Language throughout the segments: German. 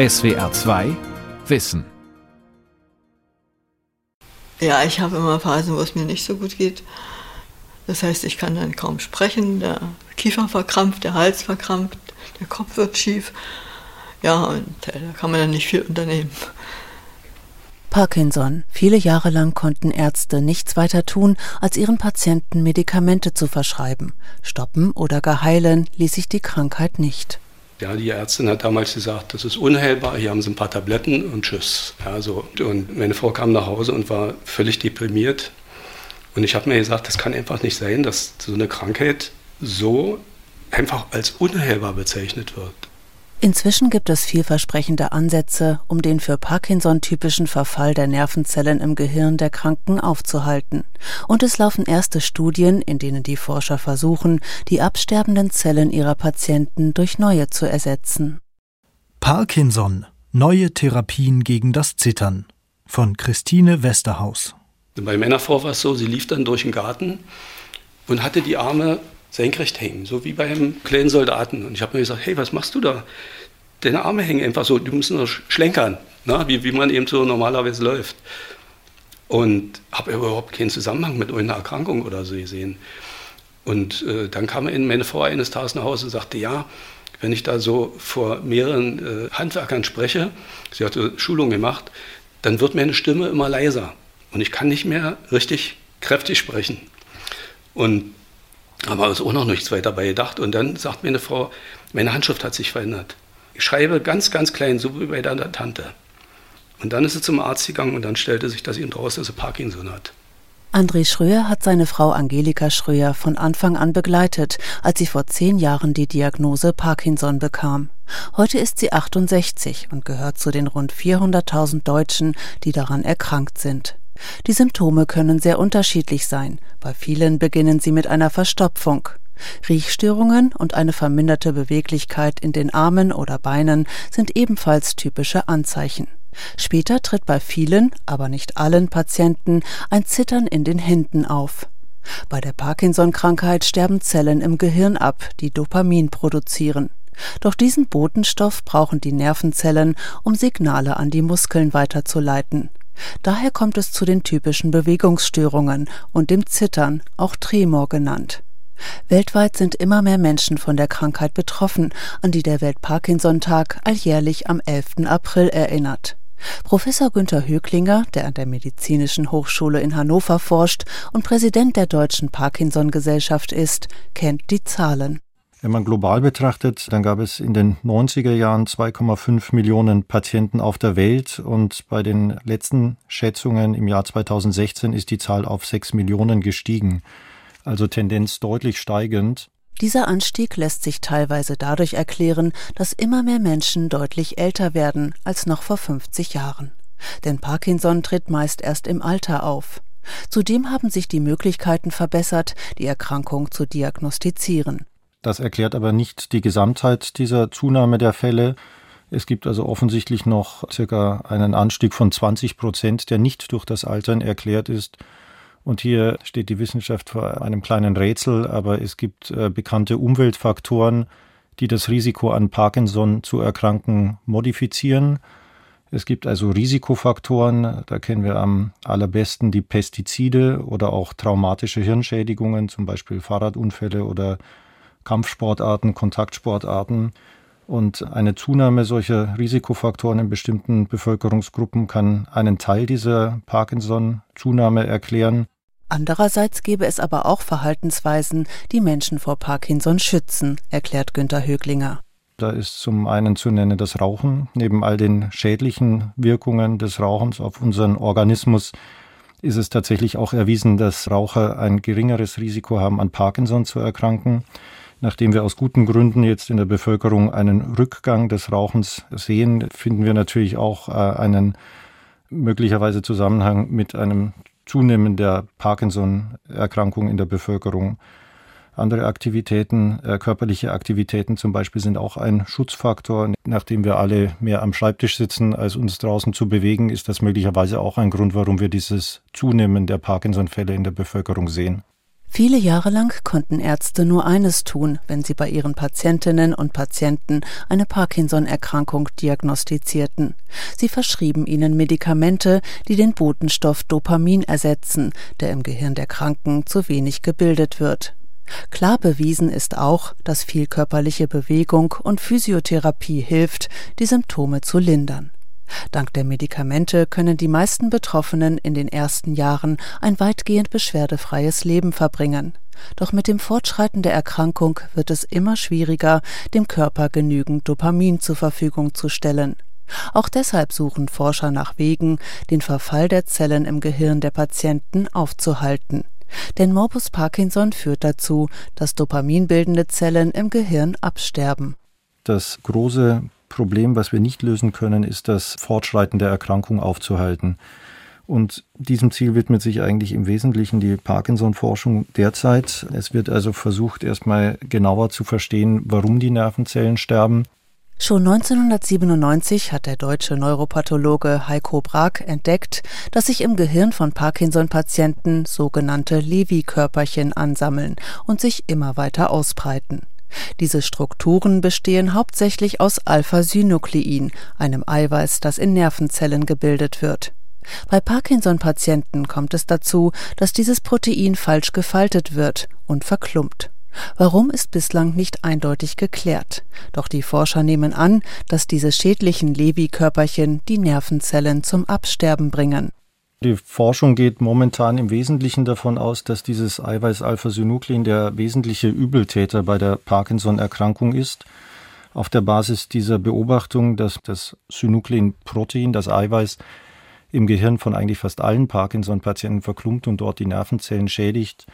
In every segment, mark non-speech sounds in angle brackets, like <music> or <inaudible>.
SWR 2 Wissen. Ja, ich habe immer Phasen, wo es mir nicht so gut geht. Das heißt, ich kann dann kaum sprechen, der Kiefer verkrampft, der Hals verkrampft, der Kopf wird schief. Ja, und äh, da kann man dann nicht viel unternehmen. Parkinson. Viele Jahre lang konnten Ärzte nichts weiter tun, als ihren Patienten Medikamente zu verschreiben. Stoppen oder gar heilen ließ sich die Krankheit nicht. Ja, die Ärztin hat damals gesagt, das ist unheilbar, hier haben sie ein paar Tabletten und tschüss. Ja, so. Und meine Frau kam nach Hause und war völlig deprimiert. Und ich habe mir gesagt, das kann einfach nicht sein, dass so eine Krankheit so einfach als unheilbar bezeichnet wird. Inzwischen gibt es vielversprechende Ansätze, um den für Parkinson typischen Verfall der Nervenzellen im Gehirn der Kranken aufzuhalten. Und es laufen erste Studien, in denen die Forscher versuchen, die absterbenden Zellen ihrer Patienten durch neue zu ersetzen. Parkinson. Neue Therapien gegen das Zittern. Von Christine Westerhaus. Bei meiner Frau war es so, sie lief dann durch den Garten und hatte die Arme senkrecht hängen, so wie bei einem kleinen Soldaten. Und ich habe mir gesagt, hey, was machst du da? Deine Arme hängen einfach so, die müssen nur schlenkern, ne? wie, wie man eben so normalerweise läuft. Und habe überhaupt keinen Zusammenhang mit irgendeiner Erkrankung oder so gesehen. Und äh, dann kam meine Frau eines Tages nach Hause und sagte, ja, wenn ich da so vor mehreren äh, Handwerkern spreche, sie hatte Schulung gemacht, dann wird meine Stimme immer leiser und ich kann nicht mehr richtig kräftig sprechen. Und aber es ist auch noch nichts weiter dabei gedacht. Und dann sagt mir eine Frau, meine Handschrift hat sich verändert. Ich schreibe ganz, ganz klein, so wie bei deiner Tante. Und dann ist sie zum Arzt gegangen und dann stellte sich das ihm draus, dass sie Parkinson hat. André Schröer hat seine Frau Angelika Schröer von Anfang an begleitet, als sie vor zehn Jahren die Diagnose Parkinson bekam. Heute ist sie 68 und gehört zu den rund 400.000 Deutschen, die daran erkrankt sind. Die Symptome können sehr unterschiedlich sein. Bei vielen beginnen sie mit einer Verstopfung. Riechstörungen und eine verminderte Beweglichkeit in den Armen oder Beinen sind ebenfalls typische Anzeichen. Später tritt bei vielen, aber nicht allen Patienten ein Zittern in den Händen auf. Bei der Parkinson-Krankheit sterben Zellen im Gehirn ab, die Dopamin produzieren. Doch diesen Botenstoff brauchen die Nervenzellen, um Signale an die Muskeln weiterzuleiten. Daher kommt es zu den typischen Bewegungsstörungen und dem Zittern, auch Tremor genannt. Weltweit sind immer mehr Menschen von der Krankheit betroffen, an die der Welt-Parkinson-Tag alljährlich am 11. April erinnert. Professor Günther Höglinger, der an der Medizinischen Hochschule in Hannover forscht und Präsident der Deutschen Parkinson-Gesellschaft ist, kennt die Zahlen. Wenn man global betrachtet, dann gab es in den 90er Jahren 2,5 Millionen Patienten auf der Welt und bei den letzten Schätzungen im Jahr 2016 ist die Zahl auf 6 Millionen gestiegen. Also Tendenz deutlich steigend. Dieser Anstieg lässt sich teilweise dadurch erklären, dass immer mehr Menschen deutlich älter werden als noch vor 50 Jahren. Denn Parkinson tritt meist erst im Alter auf. Zudem haben sich die Möglichkeiten verbessert, die Erkrankung zu diagnostizieren. Das erklärt aber nicht die Gesamtheit dieser Zunahme der Fälle. Es gibt also offensichtlich noch circa einen Anstieg von 20 Prozent, der nicht durch das Altern erklärt ist. Und hier steht die Wissenschaft vor einem kleinen Rätsel, aber es gibt äh, bekannte Umweltfaktoren, die das Risiko an Parkinson zu erkranken modifizieren. Es gibt also Risikofaktoren, da kennen wir am allerbesten die Pestizide oder auch traumatische Hirnschädigungen, zum Beispiel Fahrradunfälle oder Kampfsportarten, Kontaktsportarten. Und eine Zunahme solcher Risikofaktoren in bestimmten Bevölkerungsgruppen kann einen Teil dieser Parkinson-Zunahme erklären. Andererseits gäbe es aber auch Verhaltensweisen, die Menschen vor Parkinson schützen, erklärt Günter Höglinger. Da ist zum einen zu nennen das Rauchen. Neben all den schädlichen Wirkungen des Rauchens auf unseren Organismus ist es tatsächlich auch erwiesen, dass Raucher ein geringeres Risiko haben, an Parkinson zu erkranken. Nachdem wir aus guten Gründen jetzt in der Bevölkerung einen Rückgang des Rauchens sehen, finden wir natürlich auch äh, einen möglicherweise Zusammenhang mit einem Zunehmen der Parkinson-Erkrankung in der Bevölkerung. Andere Aktivitäten, äh, körperliche Aktivitäten zum Beispiel, sind auch ein Schutzfaktor. Nachdem wir alle mehr am Schreibtisch sitzen, als uns draußen zu bewegen, ist das möglicherweise auch ein Grund, warum wir dieses Zunehmen der Parkinson-Fälle in der Bevölkerung sehen. Viele Jahre lang konnten Ärzte nur eines tun, wenn sie bei ihren Patientinnen und Patienten eine Parkinson-Erkrankung diagnostizierten. Sie verschrieben ihnen Medikamente, die den Botenstoff Dopamin ersetzen, der im Gehirn der Kranken zu wenig gebildet wird. Klar bewiesen ist auch, dass viel körperliche Bewegung und Physiotherapie hilft, die Symptome zu lindern. Dank der Medikamente können die meisten Betroffenen in den ersten Jahren ein weitgehend beschwerdefreies Leben verbringen. Doch mit dem Fortschreiten der Erkrankung wird es immer schwieriger, dem Körper genügend Dopamin zur Verfügung zu stellen. Auch deshalb suchen Forscher nach Wegen, den Verfall der Zellen im Gehirn der Patienten aufzuhalten. Denn Morbus Parkinson führt dazu, dass dopaminbildende Zellen im Gehirn absterben. Das große Problem, was wir nicht lösen können, ist das Fortschreiten der Erkrankung aufzuhalten. Und diesem Ziel widmet sich eigentlich im Wesentlichen die Parkinson-Forschung derzeit. Es wird also versucht, erstmal genauer zu verstehen, warum die Nervenzellen sterben. Schon 1997 hat der deutsche Neuropathologe Heiko Brag entdeckt, dass sich im Gehirn von Parkinson-Patienten sogenannte Lewy-Körperchen ansammeln und sich immer weiter ausbreiten. Diese Strukturen bestehen hauptsächlich aus Alpha-Synuklein, einem Eiweiß, das in Nervenzellen gebildet wird. Bei Parkinson-Patienten kommt es dazu, dass dieses Protein falsch gefaltet wird und verklumpt. Warum ist bislang nicht eindeutig geklärt. Doch die Forscher nehmen an, dass diese schädlichen Lewy-Körperchen die Nervenzellen zum Absterben bringen. Die Forschung geht momentan im Wesentlichen davon aus, dass dieses Eiweiß-Alpha-Synuklin der wesentliche Übeltäter bei der Parkinson-Erkrankung ist. Auf der Basis dieser Beobachtung, dass das Synuklin-Protein, das Eiweiß, im Gehirn von eigentlich fast allen Parkinson-Patienten verklumpt und dort die Nervenzellen schädigt,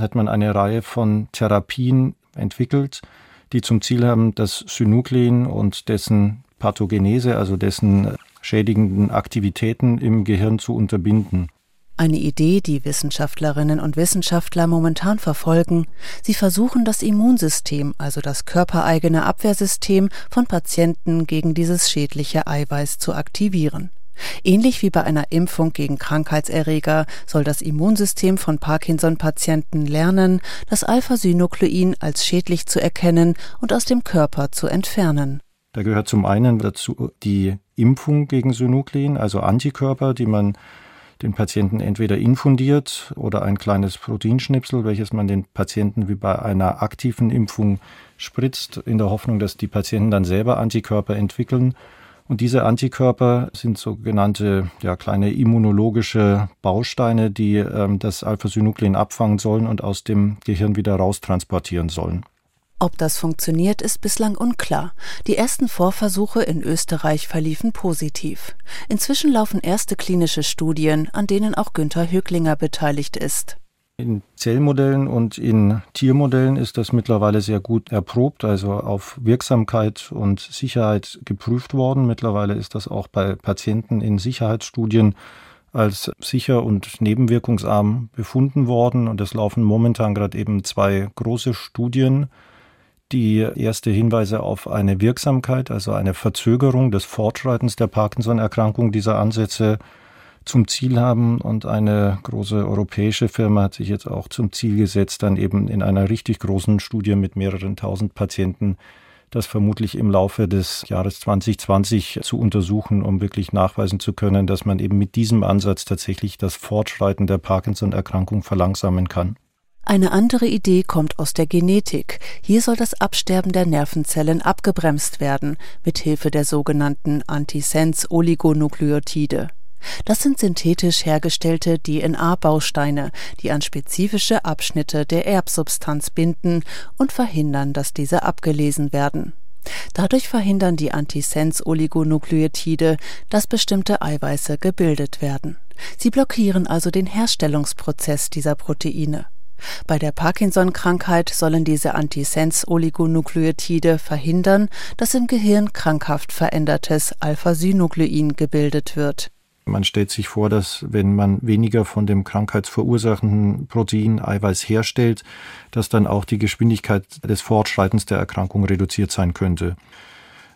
hat man eine Reihe von Therapien entwickelt, die zum Ziel haben, das Synuklin und dessen Pathogenese, also dessen schädigenden Aktivitäten im Gehirn zu unterbinden. Eine Idee, die Wissenschaftlerinnen und Wissenschaftler momentan verfolgen. Sie versuchen das Immunsystem, also das körpereigene Abwehrsystem von Patienten gegen dieses schädliche Eiweiß zu aktivieren. Ähnlich wie bei einer Impfung gegen Krankheitserreger soll das Immunsystem von Parkinson-Patienten lernen, das Alpha-Synuklein als schädlich zu erkennen und aus dem Körper zu entfernen. Da gehört zum einen dazu die Impfung gegen Synuklein, also Antikörper, die man den Patienten entweder infundiert oder ein kleines Proteinschnipsel, welches man den Patienten wie bei einer aktiven Impfung spritzt, in der Hoffnung, dass die Patienten dann selber Antikörper entwickeln. Und diese Antikörper sind sogenannte ja, kleine immunologische Bausteine, die ähm, das Alpha-Synuklein abfangen sollen und aus dem Gehirn wieder raustransportieren sollen. Ob das funktioniert, ist bislang unklar. Die ersten Vorversuche in Österreich verliefen positiv. Inzwischen laufen erste klinische Studien, an denen auch Günther Höglinger beteiligt ist. In Zellmodellen und in Tiermodellen ist das mittlerweile sehr gut erprobt, also auf Wirksamkeit und Sicherheit geprüft worden. Mittlerweile ist das auch bei Patienten in Sicherheitsstudien als sicher und nebenwirkungsarm befunden worden. Und es laufen momentan gerade eben zwei große Studien die erste Hinweise auf eine Wirksamkeit, also eine Verzögerung des Fortschreitens der Parkinson-Erkrankung dieser Ansätze zum Ziel haben. Und eine große europäische Firma hat sich jetzt auch zum Ziel gesetzt, dann eben in einer richtig großen Studie mit mehreren tausend Patienten das vermutlich im Laufe des Jahres 2020 zu untersuchen, um wirklich nachweisen zu können, dass man eben mit diesem Ansatz tatsächlich das Fortschreiten der Parkinson-Erkrankung verlangsamen kann. Eine andere Idee kommt aus der Genetik. Hier soll das Absterben der Nervenzellen abgebremst werden, mit Hilfe der sogenannten Antisens-Oligonukleotide. Das sind synthetisch hergestellte DNA-Bausteine, die an spezifische Abschnitte der Erbsubstanz binden und verhindern, dass diese abgelesen werden. Dadurch verhindern die Antisens-Oligonukleotide, dass bestimmte Eiweiße gebildet werden. Sie blockieren also den Herstellungsprozess dieser Proteine. Bei der Parkinson-Krankheit sollen diese Antisens-Oligonukleotide verhindern, dass im Gehirn krankhaft verändertes Alpha-Synuklein gebildet wird. Man stellt sich vor, dass wenn man weniger von dem krankheitsverursachenden Protein Eiweiß herstellt, dass dann auch die Geschwindigkeit des Fortschreitens der Erkrankung reduziert sein könnte.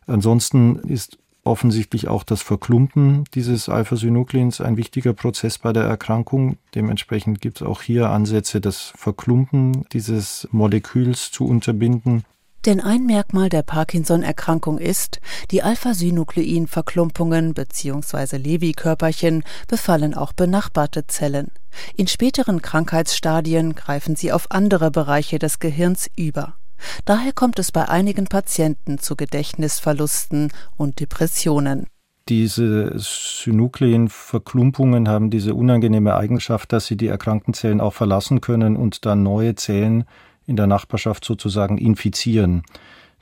Ansonsten ist offensichtlich auch das Verklumpen dieses Alpha-Synucleins ein wichtiger Prozess bei der Erkrankung. Dementsprechend gibt es auch hier Ansätze, das Verklumpen dieses Moleküls zu unterbinden. Denn ein Merkmal der Parkinson-Erkrankung ist, die Alpha-Synuklein-Verklumpungen bzw. Lewy-Körperchen befallen auch benachbarte Zellen. In späteren Krankheitsstadien greifen sie auf andere Bereiche des Gehirns über. Daher kommt es bei einigen Patienten zu Gedächtnisverlusten und Depressionen. Diese Synukleinverklumpungen haben diese unangenehme Eigenschaft, dass sie die erkrankten Zellen auch verlassen können und dann neue Zellen in der Nachbarschaft sozusagen infizieren.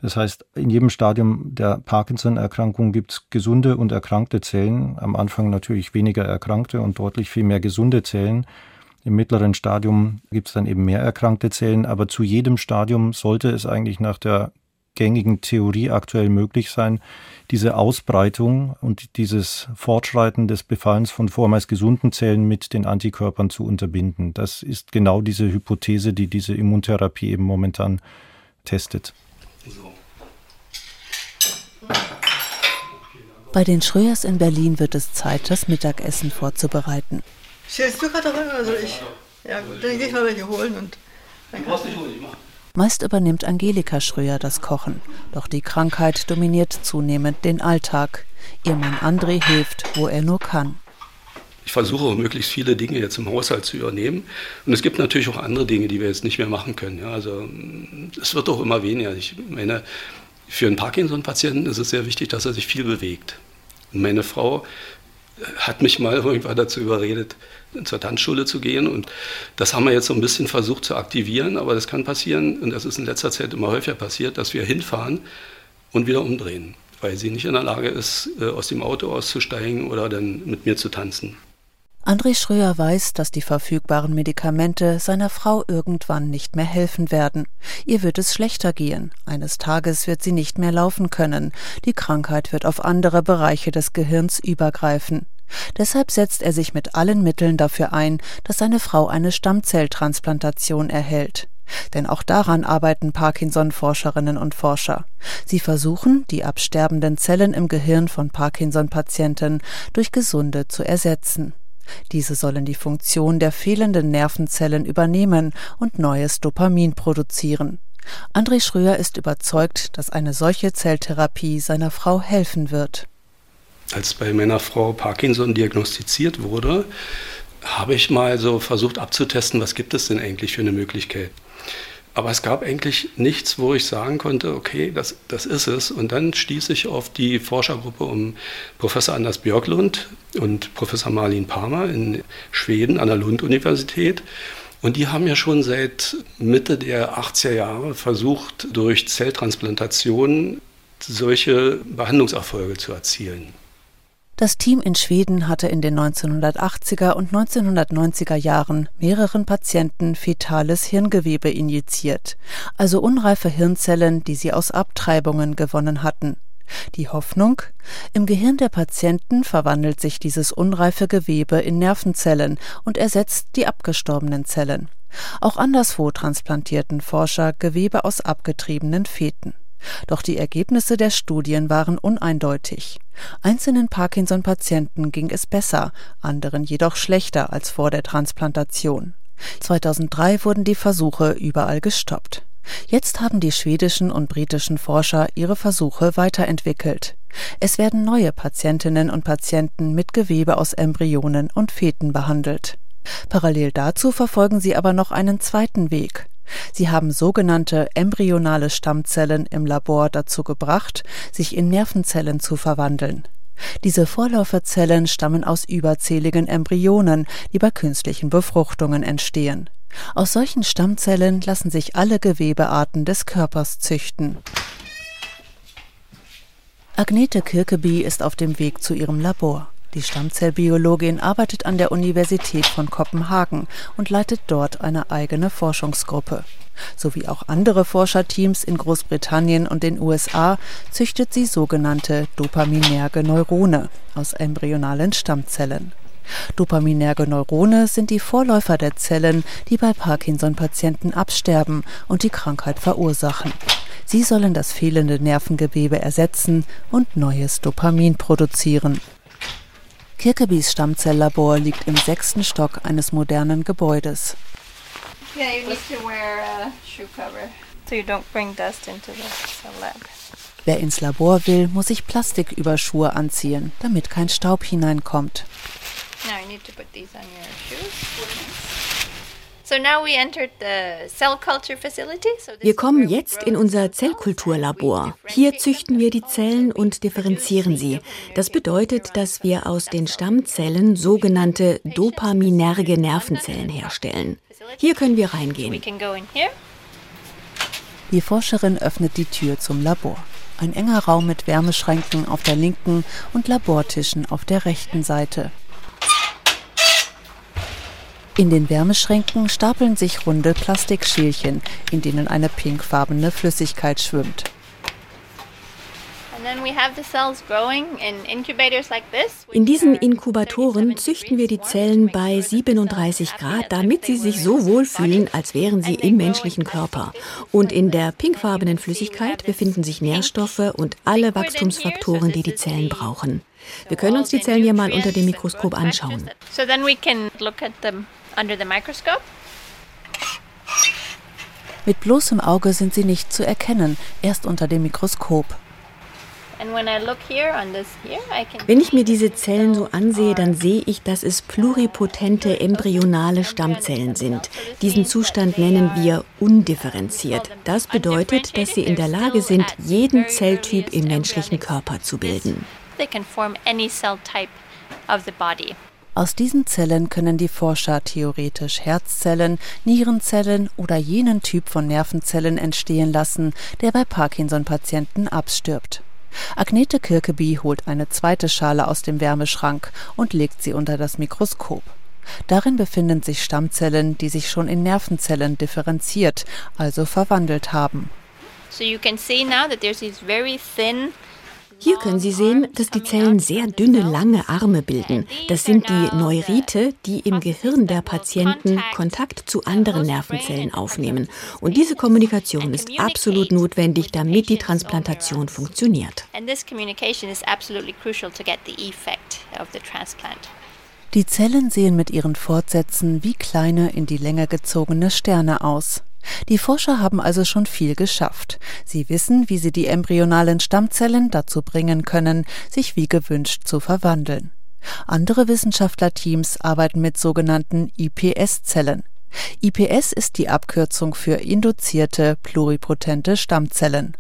Das heißt, in jedem Stadium der Parkinson-Erkrankung gibt es gesunde und erkrankte Zellen. Am Anfang natürlich weniger erkrankte und deutlich viel mehr gesunde Zellen. Im mittleren Stadium gibt es dann eben mehr erkrankte Zellen, aber zu jedem Stadium sollte es eigentlich nach der gängigen Theorie aktuell möglich sein, diese Ausbreitung und dieses Fortschreiten des Befallens von vormals gesunden Zellen mit den Antikörpern zu unterbinden. Das ist genau diese Hypothese, die diese Immuntherapie eben momentan testet. Bei den Schröers in Berlin wird es Zeit, das Mittagessen vorzubereiten. Stellst du Kartoffeln? Also ich. Ja, gut, dann gehe ich mal welche holen und. Dann kannst nicht holen, ich mach. Meist übernimmt Angelika Schröer das Kochen. Doch die Krankheit dominiert zunehmend den Alltag. Ihr Mann André hilft, wo er nur kann. Ich versuche möglichst viele Dinge jetzt im Haushalt zu übernehmen. Und es gibt natürlich auch andere Dinge, die wir jetzt nicht mehr machen können. Ja, also es wird auch immer weniger. Ich meine, für einen Parkinson-Patienten ist es sehr wichtig, dass er sich viel bewegt. Und meine Frau hat mich mal <laughs> irgendwann dazu überredet, zur Tanzschule zu gehen. Und das haben wir jetzt so ein bisschen versucht zu aktivieren, aber das kann passieren, und das ist in letzter Zeit immer häufiger passiert, dass wir hinfahren und wieder umdrehen, weil sie nicht in der Lage ist, äh, aus dem Auto auszusteigen oder dann mit mir zu tanzen. André Schröer weiß, dass die verfügbaren Medikamente seiner Frau irgendwann nicht mehr helfen werden. Ihr wird es schlechter gehen. Eines Tages wird sie nicht mehr laufen können. Die Krankheit wird auf andere Bereiche des Gehirns übergreifen. Deshalb setzt er sich mit allen Mitteln dafür ein, dass seine Frau eine Stammzelltransplantation erhält. Denn auch daran arbeiten Parkinson-Forscherinnen und Forscher. Sie versuchen, die absterbenden Zellen im Gehirn von Parkinson-Patienten durch gesunde zu ersetzen. Diese sollen die Funktion der fehlenden Nervenzellen übernehmen und neues Dopamin produzieren. André Schröer ist überzeugt, dass eine solche Zelltherapie seiner Frau helfen wird. Als bei meiner Frau Parkinson diagnostiziert wurde, habe ich mal so versucht abzutesten, was gibt es denn eigentlich für eine Möglichkeit. Aber es gab eigentlich nichts, wo ich sagen konnte, okay, das, das ist es. Und dann stieß ich auf die Forschergruppe um Professor Anders Björklund und Professor Marlin Palmer in Schweden an der Lund-Universität. Und die haben ja schon seit Mitte der 80er Jahre versucht, durch Zelltransplantation solche Behandlungserfolge zu erzielen. Das Team in Schweden hatte in den 1980er und 1990er Jahren mehreren Patienten fetales Hirngewebe injiziert, also unreife Hirnzellen, die sie aus Abtreibungen gewonnen hatten. Die Hoffnung? Im Gehirn der Patienten verwandelt sich dieses unreife Gewebe in Nervenzellen und ersetzt die abgestorbenen Zellen. Auch anderswo transplantierten Forscher Gewebe aus abgetriebenen Feten. Doch die Ergebnisse der Studien waren uneindeutig. Einzelnen Parkinson-Patienten ging es besser, anderen jedoch schlechter als vor der Transplantation. 2003 wurden die Versuche überall gestoppt. Jetzt haben die schwedischen und britischen Forscher ihre Versuche weiterentwickelt. Es werden neue Patientinnen und Patienten mit Gewebe aus Embryonen und Feten behandelt. Parallel dazu verfolgen sie aber noch einen zweiten Weg. Sie haben sogenannte embryonale Stammzellen im Labor dazu gebracht, sich in Nervenzellen zu verwandeln. Diese Vorläuferzellen stammen aus überzähligen Embryonen, die bei künstlichen Befruchtungen entstehen. Aus solchen Stammzellen lassen sich alle Gewebearten des Körpers züchten. Agnete Kirkeby ist auf dem Weg zu ihrem Labor. Die Stammzellbiologin arbeitet an der Universität von Kopenhagen und leitet dort eine eigene Forschungsgruppe. Sowie auch andere Forscherteams in Großbritannien und den USA züchtet sie sogenannte dopaminerge Neurone aus embryonalen Stammzellen. Dopaminerge Neurone sind die Vorläufer der Zellen, die bei Parkinson-Patienten absterben und die Krankheit verursachen. Sie sollen das fehlende Nervengewebe ersetzen und neues Dopamin produzieren. Kirkebys Stammzelllabor liegt im sechsten Stock eines modernen Gebäudes. Yeah, you need to wear a shoe cover so you don't bring dust into the lab. Wer ins Labor will, muss sich Plastiküberschuhe anziehen, damit kein Staub hineinkommt. Now you need to put these on your shoes. Wir kommen jetzt in unser Zellkulturlabor. Hier züchten wir die Zellen und differenzieren sie. Das bedeutet, dass wir aus den Stammzellen sogenannte dopaminerge Nervenzellen herstellen. Hier können wir reingehen. Die Forscherin öffnet die Tür zum Labor. Ein enger Raum mit Wärmeschränken auf der linken und Labortischen auf der rechten Seite. In den Wärmeschränken stapeln sich runde Plastikschälchen, in denen eine pinkfarbene Flüssigkeit schwimmt. In diesen Inkubatoren züchten wir die Zellen bei 37 Grad, damit sie sich so wohlfühlen, als wären sie im menschlichen Körper. Und in der pinkfarbenen Flüssigkeit befinden sich Nährstoffe und alle Wachstumsfaktoren, die die Zellen brauchen. Wir können uns die Zellen hier mal unter dem Mikroskop anschauen under the microscope. Mit bloßem Auge sind sie nicht zu erkennen, erst unter dem Mikroskop. Wenn ich mir diese Zellen so ansehe, dann sehe ich, dass es pluripotente embryonale Stammzellen sind. Diesen Zustand nennen wir undifferenziert. Das bedeutet, dass sie in der Lage sind, jeden Zelltyp im menschlichen Körper zu bilden. They can form any cell type of the body. Aus diesen Zellen können die Forscher theoretisch Herzzellen, Nierenzellen oder jenen Typ von Nervenzellen entstehen lassen, der bei Parkinson-Patienten abstirbt. Agnete Kirkeby holt eine zweite Schale aus dem Wärmeschrank und legt sie unter das Mikroskop. Darin befinden sich Stammzellen, die sich schon in Nervenzellen differenziert, also verwandelt haben. So you can see now that there's these very thin hier können Sie sehen, dass die Zellen sehr dünne, lange Arme bilden. Das sind die Neurite, die im Gehirn der Patienten Kontakt zu anderen Nervenzellen aufnehmen. Und diese Kommunikation ist absolut notwendig, damit die Transplantation funktioniert. Die Zellen sehen mit ihren Fortsätzen wie kleine in die Länge gezogene Sterne aus. Die Forscher haben also schon viel geschafft. Sie wissen, wie sie die embryonalen Stammzellen dazu bringen können, sich wie gewünscht zu verwandeln. Andere Wissenschaftlerteams arbeiten mit sogenannten IPS-Zellen. IPS ist die Abkürzung für induzierte pluripotente Stammzellen.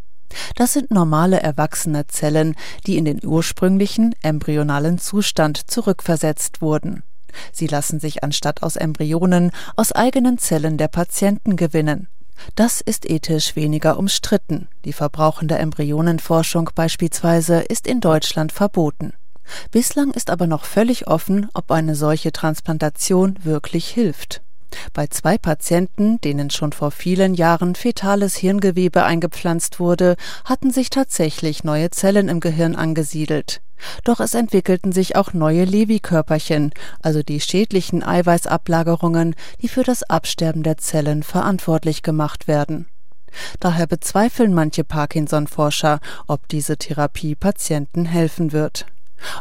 Das sind normale erwachsene Zellen, die in den ursprünglichen embryonalen Zustand zurückversetzt wurden. Sie lassen sich anstatt aus Embryonen aus eigenen Zellen der Patienten gewinnen. Das ist ethisch weniger umstritten. Die verbrauchende Embryonenforschung beispielsweise ist in Deutschland verboten. Bislang ist aber noch völlig offen, ob eine solche Transplantation wirklich hilft. Bei zwei Patienten, denen schon vor vielen Jahren fetales Hirngewebe eingepflanzt wurde, hatten sich tatsächlich neue Zellen im Gehirn angesiedelt. Doch es entwickelten sich auch neue Lewy-Körperchen, also die schädlichen Eiweißablagerungen, die für das Absterben der Zellen verantwortlich gemacht werden. Daher bezweifeln manche Parkinson-Forscher, ob diese Therapie Patienten helfen wird.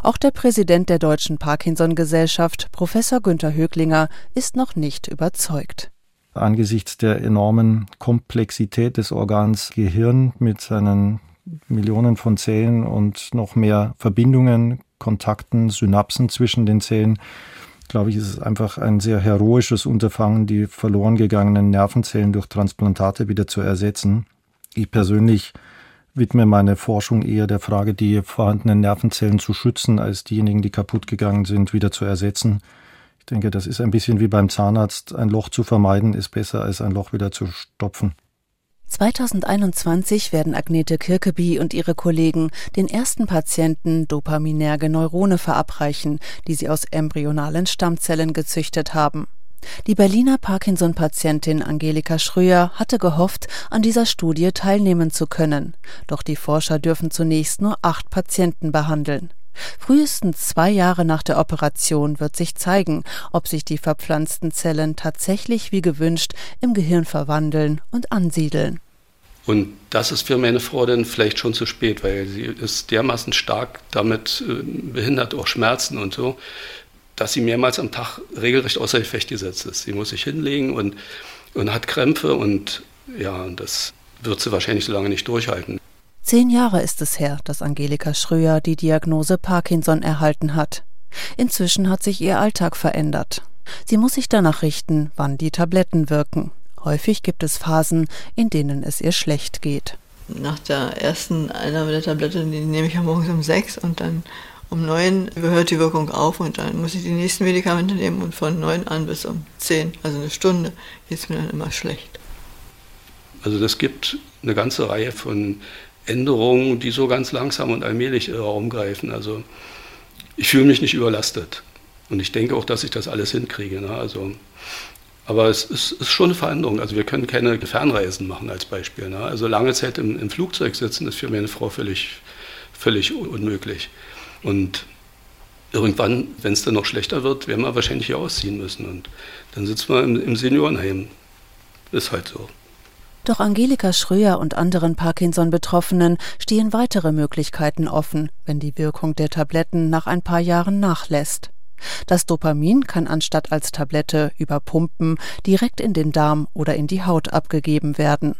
Auch der Präsident der Deutschen Parkinson-Gesellschaft, Professor Günter Höglinger, ist noch nicht überzeugt. Angesichts der enormen Komplexität des Organs Gehirn mit seinen Millionen von Zellen und noch mehr Verbindungen, Kontakten, Synapsen zwischen den Zellen, glaube ich, ist es einfach ein sehr heroisches Unterfangen, die verloren gegangenen Nervenzellen durch Transplantate wieder zu ersetzen. Ich persönlich widme meine Forschung eher der Frage, die vorhandenen Nervenzellen zu schützen, als diejenigen, die kaputt gegangen sind, wieder zu ersetzen. Ich denke, das ist ein bisschen wie beim Zahnarzt. Ein Loch zu vermeiden ist besser, als ein Loch wieder zu stopfen. 2021 werden Agnete Kirkeby und ihre Kollegen den ersten Patienten dopaminerge Neurone verabreichen, die sie aus embryonalen Stammzellen gezüchtet haben. Die Berliner Parkinson-Patientin Angelika Schröer hatte gehofft, an dieser Studie teilnehmen zu können. Doch die Forscher dürfen zunächst nur acht Patienten behandeln. Frühestens zwei Jahre nach der Operation wird sich zeigen, ob sich die verpflanzten Zellen tatsächlich wie gewünscht im Gehirn verwandeln und ansiedeln. Und das ist für meine Frau dann vielleicht schon zu spät, weil sie ist dermaßen stark damit äh, behindert, auch Schmerzen und so, dass sie mehrmals am Tag regelrecht außer Gefecht gesetzt ist. Sie muss sich hinlegen und, und hat Krämpfe und ja, das wird sie wahrscheinlich so lange nicht durchhalten. Zehn Jahre ist es her, dass Angelika Schröer die Diagnose Parkinson erhalten hat. Inzwischen hat sich ihr Alltag verändert. Sie muss sich danach richten, wann die Tabletten wirken. Häufig gibt es Phasen, in denen es ihr schlecht geht. Nach der ersten Einnahme der Tablette, die nehme ich ja morgens um sechs und dann um neun hört die Wirkung auf und dann muss ich die nächsten Medikamente nehmen und von neun an bis um zehn, also eine Stunde, geht es mir dann immer schlecht. Also das gibt eine ganze Reihe von Änderungen, die so ganz langsam und allmählich Raum greifen. Also ich fühle mich nicht überlastet. Und ich denke auch, dass ich das alles hinkriege. Ne? Also, aber es ist, ist, schon eine Veränderung. Also wir können keine Fernreisen machen als Beispiel. Ne? Also lange Zeit im, im, Flugzeug sitzen ist für meine Frau völlig, völlig unmöglich. Und irgendwann, wenn es dann noch schlechter wird, werden wir wahrscheinlich hier ausziehen müssen. Und dann sitzen wir im, im Seniorenheim. Ist halt so. Doch Angelika Schröer und anderen Parkinson-Betroffenen stehen weitere Möglichkeiten offen, wenn die Wirkung der Tabletten nach ein paar Jahren nachlässt. Das Dopamin kann anstatt als Tablette über Pumpen direkt in den Darm oder in die Haut abgegeben werden.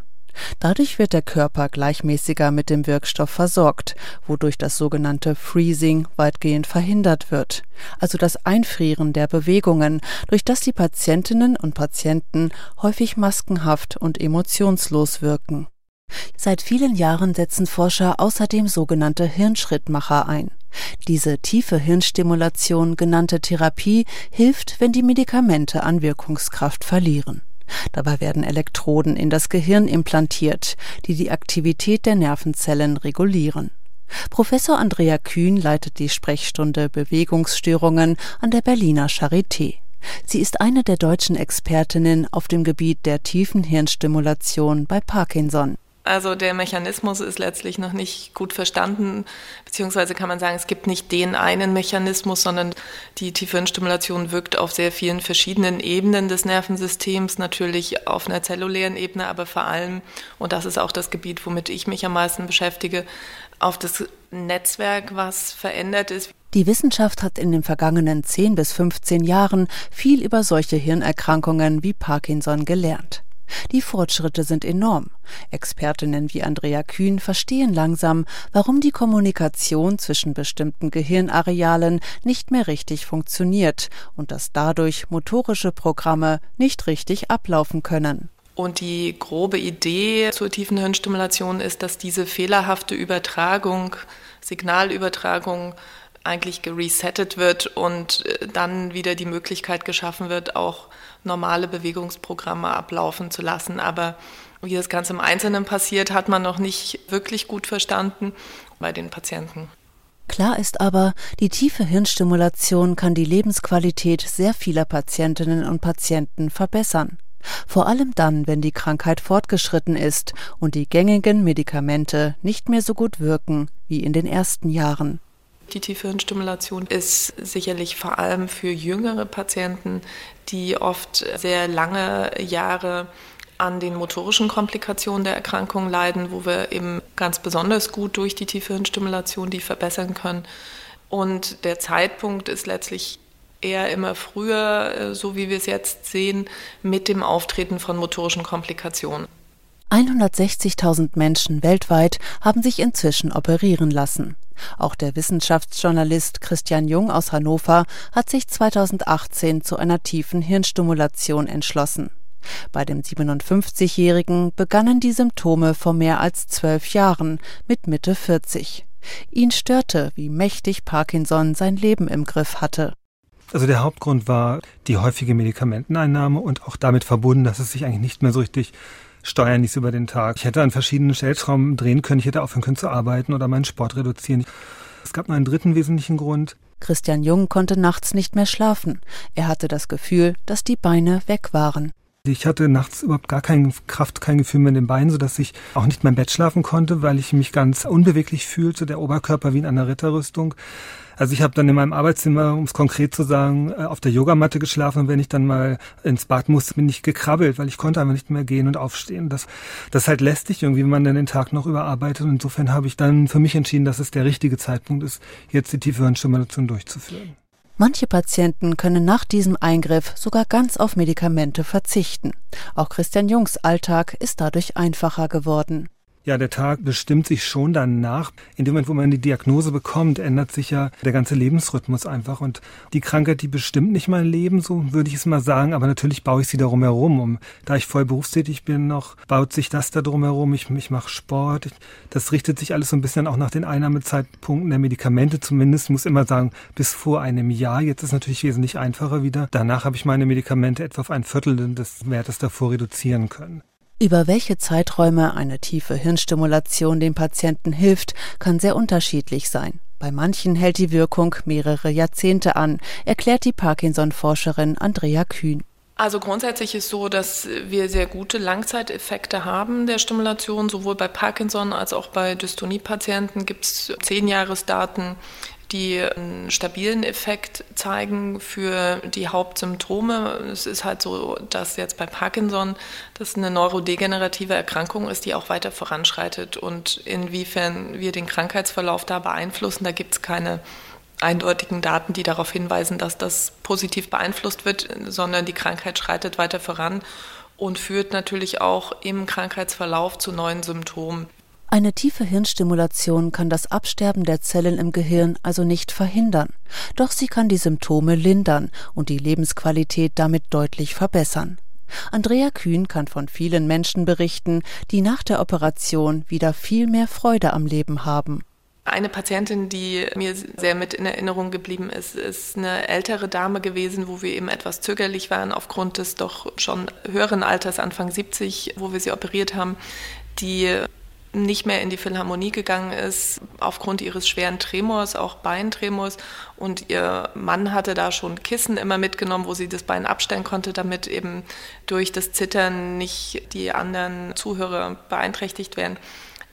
Dadurch wird der Körper gleichmäßiger mit dem Wirkstoff versorgt, wodurch das sogenannte Freezing weitgehend verhindert wird, also das Einfrieren der Bewegungen, durch das die Patientinnen und Patienten häufig maskenhaft und emotionslos wirken. Seit vielen Jahren setzen Forscher außerdem sogenannte Hirnschrittmacher ein. Diese tiefe Hirnstimulation genannte Therapie hilft, wenn die Medikamente an Wirkungskraft verlieren. Dabei werden Elektroden in das Gehirn implantiert, die die Aktivität der Nervenzellen regulieren. Professor Andrea Kühn leitet die Sprechstunde Bewegungsstörungen an der Berliner Charité. Sie ist eine der deutschen Expertinnen auf dem Gebiet der tiefen Hirnstimulation bei Parkinson. Also der Mechanismus ist letztlich noch nicht gut verstanden, beziehungsweise kann man sagen, es gibt nicht den einen Mechanismus, sondern die Tiefhirnstimulation wirkt auf sehr vielen verschiedenen Ebenen des Nervensystems, natürlich auf einer zellulären Ebene, aber vor allem, und das ist auch das Gebiet, womit ich mich am meisten beschäftige, auf das Netzwerk, was verändert ist. Die Wissenschaft hat in den vergangenen 10 bis 15 Jahren viel über solche Hirnerkrankungen wie Parkinson gelernt. Die Fortschritte sind enorm. Expertinnen wie Andrea Kühn verstehen langsam, warum die Kommunikation zwischen bestimmten Gehirnarealen nicht mehr richtig funktioniert und dass dadurch motorische Programme nicht richtig ablaufen können. Und die grobe Idee zur tiefen Hirnstimulation ist, dass diese fehlerhafte Übertragung, Signalübertragung eigentlich geresettet wird und äh, dann wieder die Möglichkeit geschaffen wird, auch normale Bewegungsprogramme ablaufen zu lassen. Aber wie das Ganze im Einzelnen passiert, hat man noch nicht wirklich gut verstanden bei den Patienten. Klar ist aber, die tiefe Hirnstimulation kann die Lebensqualität sehr vieler Patientinnen und Patienten verbessern. Vor allem dann, wenn die Krankheit fortgeschritten ist und die gängigen Medikamente nicht mehr so gut wirken wie in den ersten Jahren. Die Tiefhirnstimulation ist sicherlich vor allem für jüngere Patienten, die oft sehr lange Jahre an den motorischen Komplikationen der Erkrankung leiden, wo wir eben ganz besonders gut durch die Tiefhirnstimulation die verbessern können. Und der Zeitpunkt ist letztlich eher immer früher, äh, so wie wir es jetzt sehen, mit dem Auftreten von motorischen Komplikationen. 160.000 Menschen weltweit haben sich inzwischen operieren lassen. Auch der Wissenschaftsjournalist Christian Jung aus Hannover hat sich 2018 zu einer tiefen Hirnstimulation entschlossen. Bei dem 57-Jährigen begannen die Symptome vor mehr als zwölf Jahren mit Mitte 40. Ihn störte, wie mächtig Parkinson sein Leben im Griff hatte. Also der Hauptgrund war die häufige Medikamenteneinnahme und auch damit verbunden, dass es sich eigentlich nicht mehr so richtig steuern ließ über den Tag. Ich hätte an verschiedenen Stellschrauben drehen können, ich hätte aufhören können zu arbeiten oder meinen Sport reduzieren. Es gab noch einen dritten wesentlichen Grund. Christian Jung konnte nachts nicht mehr schlafen. Er hatte das Gefühl, dass die Beine weg waren. Ich hatte nachts überhaupt gar keine Kraft, kein Gefühl mehr in den Beinen, sodass ich auch nicht mehr im Bett schlafen konnte, weil ich mich ganz unbeweglich fühlte, der Oberkörper wie in einer Ritterrüstung. Also ich habe dann in meinem Arbeitszimmer, um es konkret zu sagen, äh, auf der Yogamatte geschlafen und wenn ich dann mal ins Bad musste, bin ich gekrabbelt, weil ich konnte einfach nicht mehr gehen und aufstehen. Das, das ist halt lästig irgendwie, wenn man dann den Tag noch überarbeitet. Und insofern habe ich dann für mich entschieden, dass es der richtige Zeitpunkt ist, jetzt die tiefe Hirnstimulation durchzuführen. Manche Patienten können nach diesem Eingriff sogar ganz auf Medikamente verzichten. Auch Christian Jungs Alltag ist dadurch einfacher geworden. Ja, der Tag bestimmt sich schon danach. In dem Moment, wo man die Diagnose bekommt, ändert sich ja der ganze Lebensrhythmus einfach. Und die Krankheit, die bestimmt nicht mein Leben, so würde ich es mal sagen. Aber natürlich baue ich sie darum herum. Um, da ich voll berufstätig bin noch, baut sich das da drum herum. Ich, ich mache Sport. Ich, das richtet sich alles so ein bisschen auch nach den Einnahmezeitpunkten der Medikamente zumindest. Muss immer sagen, bis vor einem Jahr. Jetzt ist es natürlich wesentlich einfacher wieder. Danach habe ich meine Medikamente etwa auf ein Viertel des Wertes davor reduzieren können. Über welche Zeiträume eine tiefe Hirnstimulation dem Patienten hilft, kann sehr unterschiedlich sein. Bei manchen hält die Wirkung mehrere Jahrzehnte an, erklärt die Parkinson-Forscherin Andrea Kühn. Also grundsätzlich ist so, dass wir sehr gute Langzeiteffekte haben der Stimulation. Sowohl bei Parkinson als auch bei Dystonie-Patienten gibt es Zehnjahresdaten, die einen stabilen Effekt zeigen für die Hauptsymptome. Es ist halt so, dass jetzt bei Parkinson das eine neurodegenerative Erkrankung ist, die auch weiter voranschreitet. Und inwiefern wir den Krankheitsverlauf da beeinflussen, da gibt es keine eindeutigen Daten, die darauf hinweisen, dass das positiv beeinflusst wird, sondern die Krankheit schreitet weiter voran und führt natürlich auch im Krankheitsverlauf zu neuen Symptomen. Eine tiefe Hirnstimulation kann das Absterben der Zellen im Gehirn also nicht verhindern, doch sie kann die Symptome lindern und die Lebensqualität damit deutlich verbessern. Andrea Kühn kann von vielen Menschen berichten, die nach der Operation wieder viel mehr Freude am Leben haben. Eine Patientin, die mir sehr mit in Erinnerung geblieben ist, ist eine ältere Dame gewesen, wo wir eben etwas zögerlich waren aufgrund des doch schon höheren Alters, Anfang 70, wo wir sie operiert haben, die nicht mehr in die Philharmonie gegangen ist, aufgrund ihres schweren Tremors, auch Beintremors. Und ihr Mann hatte da schon Kissen immer mitgenommen, wo sie das Bein abstellen konnte, damit eben durch das Zittern nicht die anderen Zuhörer beeinträchtigt werden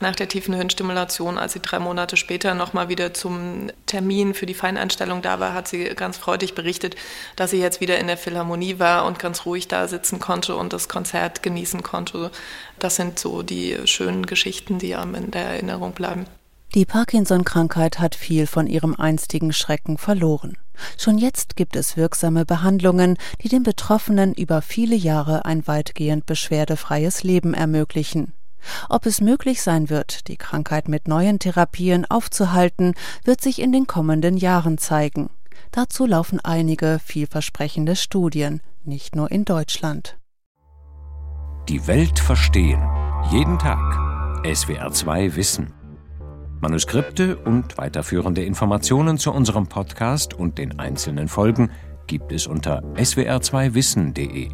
nach der tiefen Hirnstimulation, als sie drei Monate später nochmal wieder zum Termin für die Feineinstellung da war, hat sie ganz freudig berichtet, dass sie jetzt wieder in der Philharmonie war und ganz ruhig da sitzen konnte und das Konzert genießen konnte. Das sind so die schönen Geschichten, die einem in der Erinnerung bleiben. Die Parkinson-Krankheit hat viel von ihrem einstigen Schrecken verloren. Schon jetzt gibt es wirksame Behandlungen, die den Betroffenen über viele Jahre ein weitgehend beschwerdefreies Leben ermöglichen. Ob es möglich sein wird, die Krankheit mit neuen Therapien aufzuhalten, wird sich in den kommenden Jahren zeigen. Dazu laufen einige vielversprechende Studien, nicht nur in Deutschland. Die Welt verstehen. Jeden Tag. SWR2 Wissen. Manuskripte und weiterführende Informationen zu unserem Podcast und den einzelnen Folgen gibt es unter swr2wissen.de.